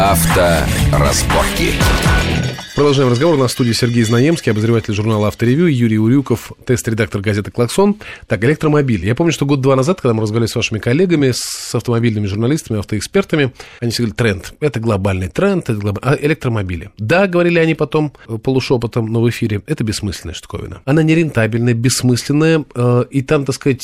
Авторазборки. Продолжаем разговор. На студии Сергей Знаемский, обозреватель журнала «Авторевью», Юрий Урюков, тест-редактор газеты «Клаксон». Так, электромобиль. Я помню, что год-два назад, когда мы разговаривали с вашими коллегами, с автомобильными журналистами, автоэкспертами, они сказали, тренд. Это глобальный тренд, это глоб... а электромобили. Да, говорили они потом э, полушепотом, но в эфире, это бессмысленная штуковина. Она нерентабельная, бессмысленная, э, и там, так сказать,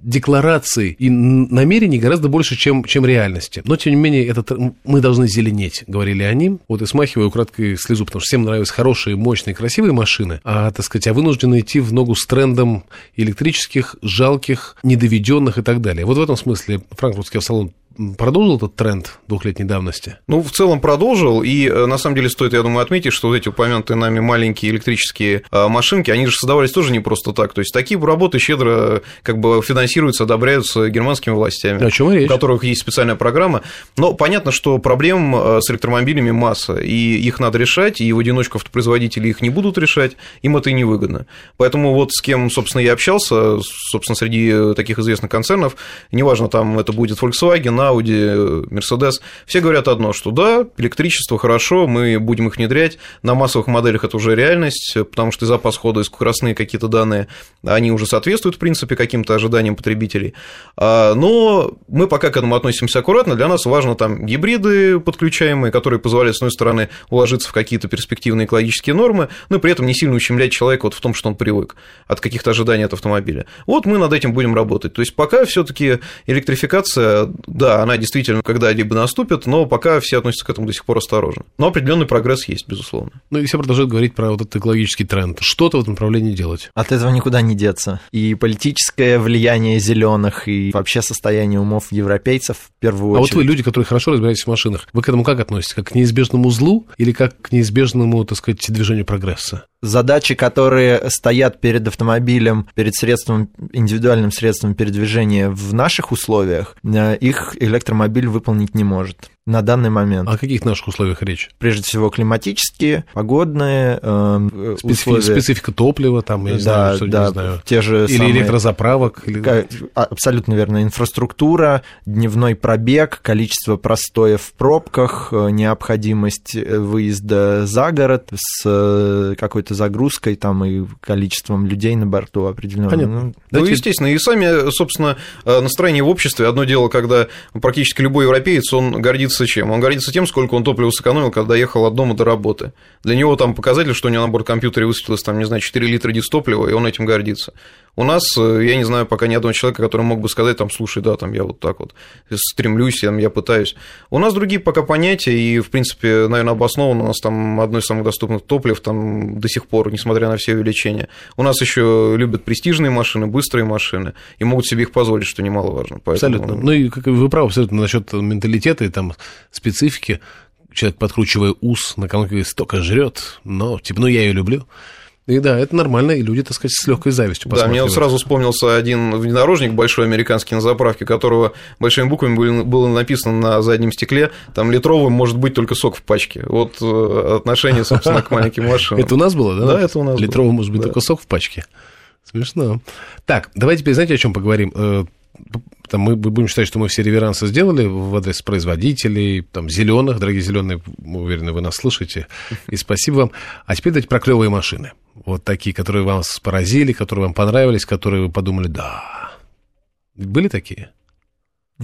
декларации и намерений гораздо больше, чем, чем реальности. Но, тем не менее, этот, мы должны зеленеть, говорили они. Вот и смахиваю украдкой слезу потому что всем нравятся хорошие, мощные, красивые машины, а, так сказать, а вынуждены идти в ногу с трендом электрических, жалких, недоведенных и так далее. Вот в этом смысле франкфуртский салон продолжил этот тренд двухлетней давности? Ну, в целом продолжил, и э, на самом деле стоит, я думаю, отметить, что вот эти упомянутые нами маленькие электрические э, машинки, они же создавались тоже не просто так, то есть такие работы щедро как бы финансируются, одобряются германскими властями, о чем речь? у которых есть специальная программа, но понятно, что проблем э, с электромобилями масса, и их надо решать, и в одиночку автопроизводители их не будут решать, им это и невыгодно. Поэтому вот с кем, собственно, я общался, собственно, среди таких известных концернов, неважно, там это будет Volkswagen, Audi, Mercedes, все говорят одно, что да, электричество хорошо, мы будем их внедрять, на массовых моделях это уже реальность, потому что и запас хода, и скоростные какие-то данные, они уже соответствуют, в принципе, каким-то ожиданиям потребителей. А, но мы пока к этому относимся аккуратно, для нас важно там гибриды подключаемые, которые позволяют, с одной стороны, уложиться в какие-то перспективные экологические нормы, но при этом не сильно ущемлять человека вот в том, что он привык от каких-то ожиданий от автомобиля. Вот мы над этим будем работать. То есть пока все таки электрификация, да, да, она действительно когда-либо наступит, но пока все относятся к этому до сих пор осторожно. Но определенный прогресс есть, безусловно. Ну и все продолжают говорить про вот этот экологический тренд. Что-то в этом направлении делать. От этого никуда не деться. И политическое влияние зеленых, и вообще состояние умов европейцев в первую очередь. А вот вы люди, которые хорошо разбираетесь в машинах, вы к этому как относитесь? Как к неизбежному злу или как к неизбежному, так сказать, движению прогресса? Задачи, которые стоят перед автомобилем, перед средством, индивидуальным средством передвижения в наших условиях, э, их электромобиль выполнить не может на данный момент. О каких наших условиях речь? Прежде всего климатические, погодные э, Специфи- условия. Специфика топлива, там, я не да, знаю, что да, не знаю. Те же или самые, электрозаправок. Или... А, абсолютно верно. Инфраструктура, дневной пробег, количество простоев в пробках, э, необходимость э, выезда за город с какой-то загрузкой там и количеством людей на борту определенного. Понятно. Ну, ну, естественно, и сами, собственно, настроение в обществе. Одно дело, когда практически любой европеец, он гордится гордится чем? Он гордится тем, сколько он топлива сэкономил, когда ехал от дома до работы. Для него там показатель, что у него на борт компьютера высветилось, там, не знаю, 4 литра дистоплива, и он этим гордится. У нас, э, я не знаю пока ни одного человека, который мог бы сказать, там, слушай, да, там, я вот так вот стремлюсь, я, я пытаюсь. У нас другие пока понятия, и, в принципе, наверное, обоснованно, у нас там одно из самых доступных топлив там до сих пор, несмотря на все увеличения. У нас еще любят престижные машины, быстрые машины, и могут себе их позволить, что немаловажно. Поэтому... Абсолютно. Ну, и вы правы абсолютно насчет менталитета и там специфики. Человек, подкручивая ус, на кому-то столько жрет, но, типа, ну, я ее люблю. И да, это нормально, и люди, так сказать, с легкой завистью Да, мне вот сразу вспомнился один внедорожник большой американский на заправке, которого большими буквами было написано на заднем стекле, там литровым может быть только сок в пачке. Вот э, отношение, собственно, к маленьким машинам. Это у нас было, да? Да, это у нас Литровый может быть только сок в пачке. Смешно. Так, давайте теперь, знаете, о чем поговорим? Там мы будем считать, что мы все реверансы сделали в адрес производителей, там, зеленых, дорогие зеленые, мы уверены, вы нас слышите, и спасибо вам. А теперь давайте про клевые машины. Вот такие, которые вас поразили, которые вам понравились, которые вы подумали, да. Были такие?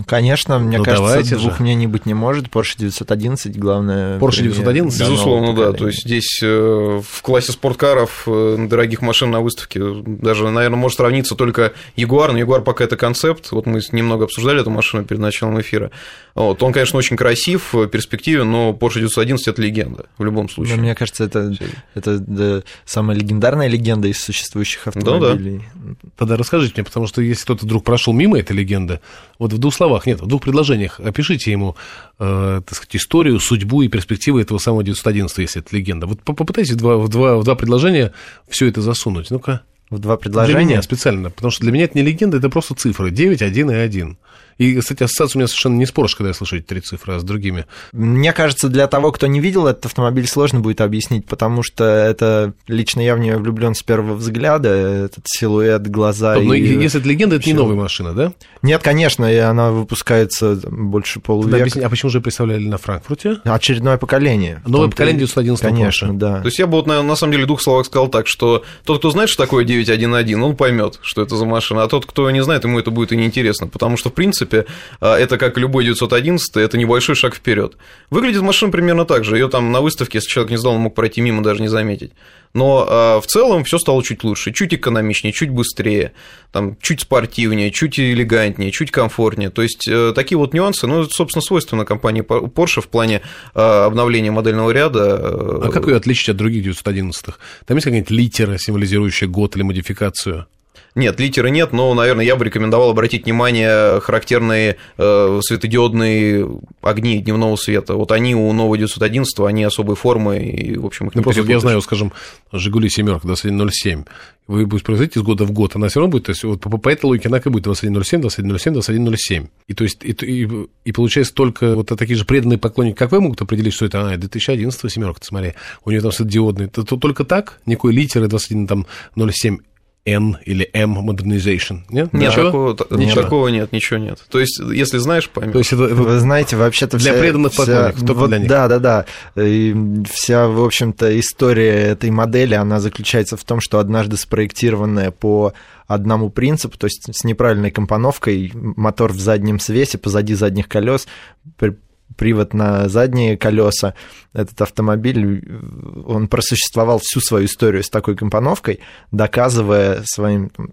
Конечно, мне ну, кажется, двух же. мнений быть не может. Porsche 911, главное... Porsche 911? Безусловно, да. То есть здесь э, в классе спорткаров, э, дорогих машин на выставке, даже, наверное, может сравниться только Jaguar, но Jaguar пока это концепт. Вот мы немного обсуждали эту машину перед началом эфира. Вот. Он, конечно, очень красив, перспективен, но Porsche 911 – это легенда в любом случае. Но мне кажется, это, это да, самая легендарная легенда из существующих автомобилей. Да, да. Тогда расскажите мне, потому что если кто-то вдруг прошел мимо этой легенды, вот в двух словах, нет, в двух предложениях опишите ему, э, так сказать, историю, судьбу и перспективы этого самого 911, если это легенда. Вот попытайтесь два, в два, в два предложения все это засунуть. Ну-ка. В два предложения? Для меня специально, потому что для меня это не легенда, это просто цифры. 9, 1 и 1. И, кстати, ассоциация у меня совершенно не с Porsche, когда я слышу эти три цифры, а с другими. Мне кажется, для того, кто не видел этот автомобиль, сложно будет объяснить, потому что это лично я в нее влюблен с первого взгляда, этот силуэт, глаза. Стоп, и... но если это легенда, это не всё. новая машина, да? Нет, конечно, и она выпускается больше полувека. объясни, а почему же представляли на Франкфурте? Очередное поколение. Новое поколение и- 911 Конечно, Porsche. да. То есть я бы вот, на, на самом деле, в двух словах сказал так, что тот, кто знает, что такое 911, он поймет, что это за машина, а тот, кто не знает, ему это будет и неинтересно, потому что, в принципе, а, это как любой 911, это небольшой шаг вперед. Выглядит машина примерно так же, ее там на выставке, если человек не знал, он мог пройти мимо, даже не заметить. Но а, в целом все стало чуть лучше, чуть экономичнее, чуть быстрее, там, чуть спортивнее, чуть элегантнее, чуть комфортнее. То есть э, такие вот нюансы, ну, это, собственно, свойственно компании Porsche в плане а, обновления модельного ряда. э, А как ее отличить от других 911-х? Там есть какая-нибудь литера, символизирующая год или модификацию? Нет, литера нет, но, наверное, я бы рекомендовал обратить внимание характерные э, светодиодные огни дневного света. Вот они у нового 911, они особой формы, и, в общем, их не Ну, просто я знаю, скажем, Жигули семерка 2107. Вы будете производить из года в год, она все равно будет, то есть вот по, по этой логике она как будет 2107, 2107, 2107. И то есть, и, и, и получается только вот такие же преданные поклонники, как вы, могут определить, что это, а, 2011 семерка, смотри, у нее там светодиодный. Это, то только так? Никакой литеры 21 там 07 N или M Modernization, нет? Нет, Ничего? такого, та- Ничего. такого нет, ничего нет. То есть, если знаешь, поймешь. То есть это, это- Вы знаете, вообще-то Для вся- преданных вся- поклонников, только вот для них. Да, да, да. И вся, в общем-то, история этой модели, она заключается в том, что однажды спроектированная по одному принципу, то есть с неправильной компоновкой, мотор в заднем свесе, позади задних колес, привод на задние колеса. Этот автомобиль, он просуществовал всю свою историю с такой компоновкой, доказывая своим там,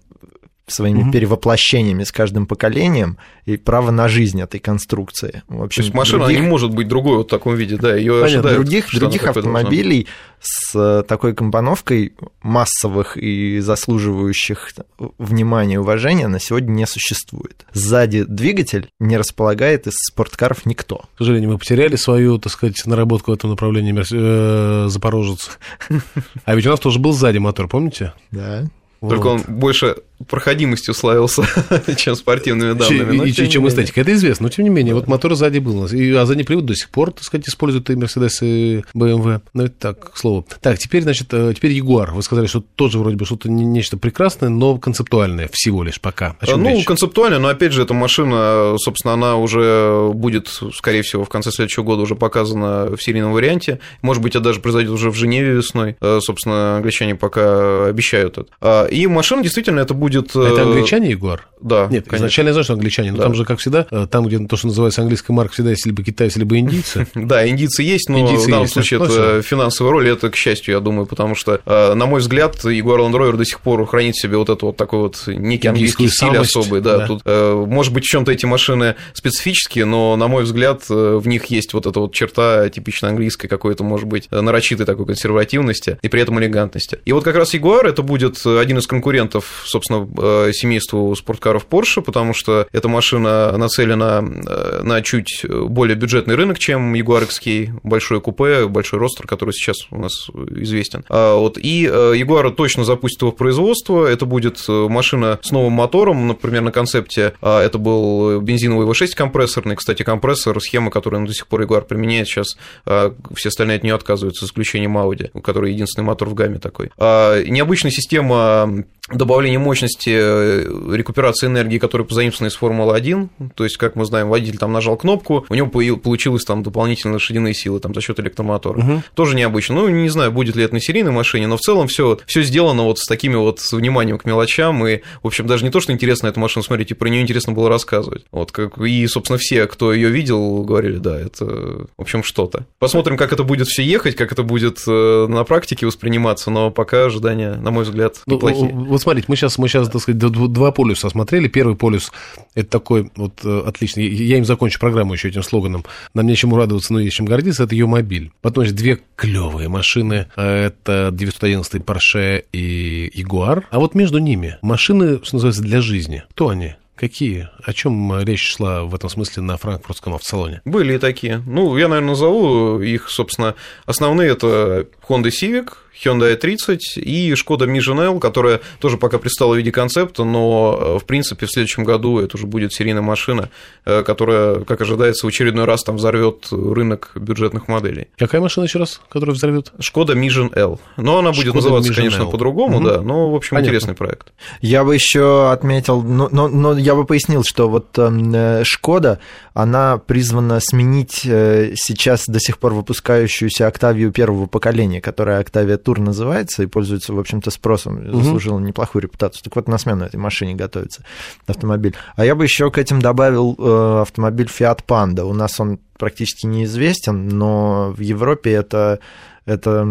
своими Мгм. перевоплощениями с каждым поколением и право на жизнь этой конструкции. В То общем, есть, машина других- не может быть другой вот в таком виде, да, ее ожидают, других, других должна автомобилей с э, такой компоновкой массовых и заслуживающих внимания и уважения на сегодня не существует. Сзади двигатель не располагает из спорткаров никто. К сожалению, мы потеряли свою, так сказать, наработку в этом направлении мерс- э, Запорожец. А ведь у нас тоже был сзади мотор, помните? Да. Только он больше проходимостью славился, чем спортивными данными. Чем, тем не чем менее. эстетика, это известно, но тем не менее, вот мотор сзади был у нас, и, а задний привод до сих пор, так сказать, используют и Mercedes, и BMW, ну это так, к слову. Так, теперь, значит, э, теперь Jaguar, вы сказали, что тоже вроде бы что-то не- нечто прекрасное, но концептуальное всего лишь пока. Чем ну, речь? концептуально, но опять же, эта машина, собственно, она уже будет, скорее всего, в конце следующего года уже показана в серийном варианте. Может быть, это даже произойдет уже в Женеве весной. Э, Собственно, англичане пока обещают это. А, И машина действительно это будет. А Это э, англичане, Егор? Да, Нет, конечно. изначально я знаю, что англичане, но Да. там же, как всегда, э, там, где то, что называется английская марка, всегда есть либо китайцы, либо индийцы. Да, индийцы есть, но Индийцы в данном есть, случае ну, это финансовая роль, это к счастью, я думаю, потому что, э, на мой взгляд, Jaguar Land Rover до сих пор хранит в себе вот это вот такой вот некий английский стиль особый, да. Тут, э, может быть, в чем-то эти машины специфические, но, на мой взгляд, в них есть вот эта вот черта типично английской какой-то, может быть, нарочитой такой консервативности и при этом элегантности. И вот как раз Jaguar это будет один из конкурентов, собственно, семейству спорткаров Porsche, потому что эта машина нацелена э, на чуть более бюджетный рынок, чем Jaguar XK, большое купе, большой ростер, который сейчас у нас известен. А, Вот, и э, Jaguar точно запустит его в производство, это будет э, машина с новым мотором, например, на концепте а, это был бензиновый V6 компрессорный, кстати, компрессор, схема, которую до сих пор Jaguar применяет сейчас, а, все остальные от нее отказываются, за исключением Audi, у которой единственный мотор в гамме такой. Необычная система добавления мощности, э, рекуперации энергии, которая позаимствована из Формулы-1, то есть, как мы знаем, водитель там нажал кнопку, у него получилось там дополнительные лошадиные силы там, за счет электромотора. Мгм. Тоже необычно. Ну, не знаю, будет ли это на серийной машине, но в целом все, сделано вот с такими вот с вниманием к мелочам, и, в общем, даже не то, что интересно эту машину смотреть, и про нее интересно было рассказывать. Вот, как, и, собственно, все, кто ее видел, говорили, да, это, в общем, что-то. Посмотрим, как это будет все ехать, как это будет э, на практике восприниматься, но пока ожидания, на мой взгляд, Ну, неплохие. вот смотрите, мы сейчас, мы сейчас, так сказать, два полюса осмотрели. Первый полюс – это такой вот э, отличный, я им закончу программу еще этим слоганом, нам нечему радоваться, но есть чем гордиться, это ее мобиль. Потом есть две клевые машины, это 911 Porsche и Jaguar. А вот между ними машины, что называется, для жизни. Кто они? Какие? О чем речь шла в этом смысле на франкфуртском автосалоне? Были и такие. Ну, я, наверное, назову их, собственно, основные это Honda Civic, Hyundai 30 и Шкода Mission L, которая тоже пока предстала в виде концепта, но, в принципе, в следующем году это уже будет серийная машина, которая, как ожидается, в очередной раз там взорвет рынок бюджетных моделей. Какая машина еще раз, которая взорвет? Шкода Mission L. Но она будет Шкода называться, Mission конечно, L. по-другому, угу. да, но, в общем, Понятно. интересный проект. Я бы еще отметил, но, но, но я бы пояснил, что вот э, Шкода, она призвана сменить э, сейчас до сих пор выпускающуюся Октавию первого поколения, которая Октавия Тур называется и пользуется, в общем-то, спросом, заслужила угу. неплохую репутацию. Так вот, на смену этой машине готовится автомобиль. А я бы еще к этим добавил э, автомобиль Fiat Panda. У нас он практически неизвестен, но в Европе это это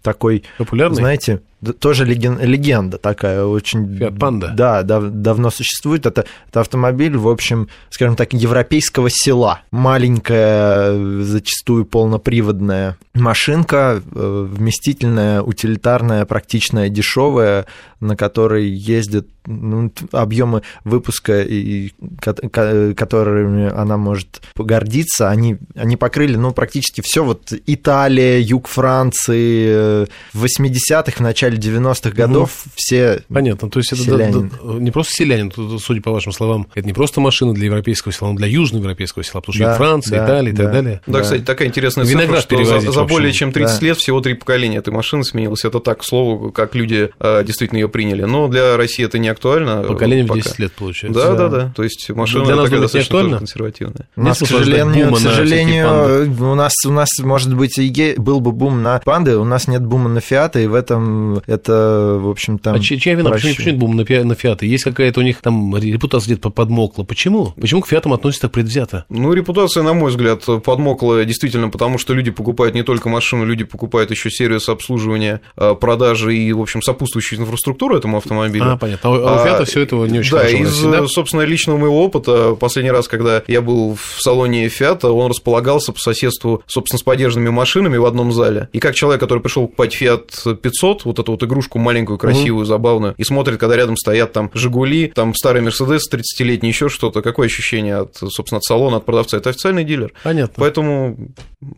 такой, Популярный? знаете, тоже леген, легенда такая, очень... Fiat Panda. Да, дав, давно существует. Это, это автомобиль, в общем, скажем так, европейского села. Маленькая, зачастую полноприводная машинка, э, вместительная, утилитарная, практичная, дешевая, на которой ездят ну, объемы выпуска, и, которыми она может гордиться, они, они покрыли ну, практически все. Вот Италия, юг Франции, э, в 80-х, в начале 90-х годов угу. все Понятно, то есть это да, да, не просто селянин, судя по вашим словам, это не просто машина для европейского села, но для южноевропейского села, потому что да, Франция, да, Италия и да, так далее. Да, да, кстати, такая интересная Виноград цифра, что за, за более чем 30 да. лет всего три поколения этой машины сменилось. Это так, к слову, как люди э, действительно ее приняли. Но для России это не актуально. Поколение в 10 лет, получается. Да, да, да. да. То есть машина для нас такая достаточно актуально? консервативная. У нас, к сожалению, к сожалению у, нас, у нас, может быть, и был бы бум на панды, у нас нет бума на фиаты, и в этом это, в общем, там... А чья вина? Почему, почему нет бума на, на фиаты? Есть какая-то у них там репутация где-то подмокла. Почему? Почему к фиатам относятся так предвзято? Ну, репутация, на мой взгляд, подмокла действительно потому, что люди покупают не только машину, люди покупают еще сервис обслуживания, а, продажи и, в общем, сопутствующую инфраструктуру этому автомобилю. А, понятно. А у Фиата а, все это не очень да, хорошо. Из, да, собственно, личного моего опыта, последний раз, когда я был в салоне Фиата, он располагался по соседству, собственно, с поддержанными машинами в одном зале. И как человек, который пришел покупать Fiat 500, вот эту вот игрушку маленькую, красивую, mm-hmm. забавную, и смотрит, когда рядом стоят там Жигули, там старый Мерседес 30-летний, еще что-то, какое ощущение от, собственно, от салона, от продавца? Это официальный дилер. Понятно. Поэтому,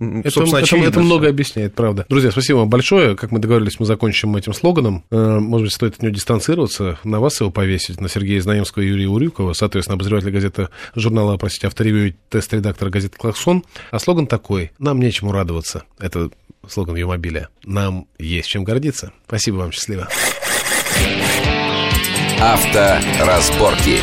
это, собственно, это, это много объясняет, правда. Друзья, спасибо вам большое. Как мы договорились, мы закончим этим слоганом. Э, может быть, стоит от него дистанцироваться, на вас его повесить, на Сергея Знаемского и Юрия Урюкова, соответственно, обозреватель газеты журнала, простите, авторевью тест-редактора газеты «Клаксон». А слоган такой «Нам нечему радоваться». Это слоган ее мобиля. Нам есть чем гордиться. Спасибо вам, счастливо. Авторазборки.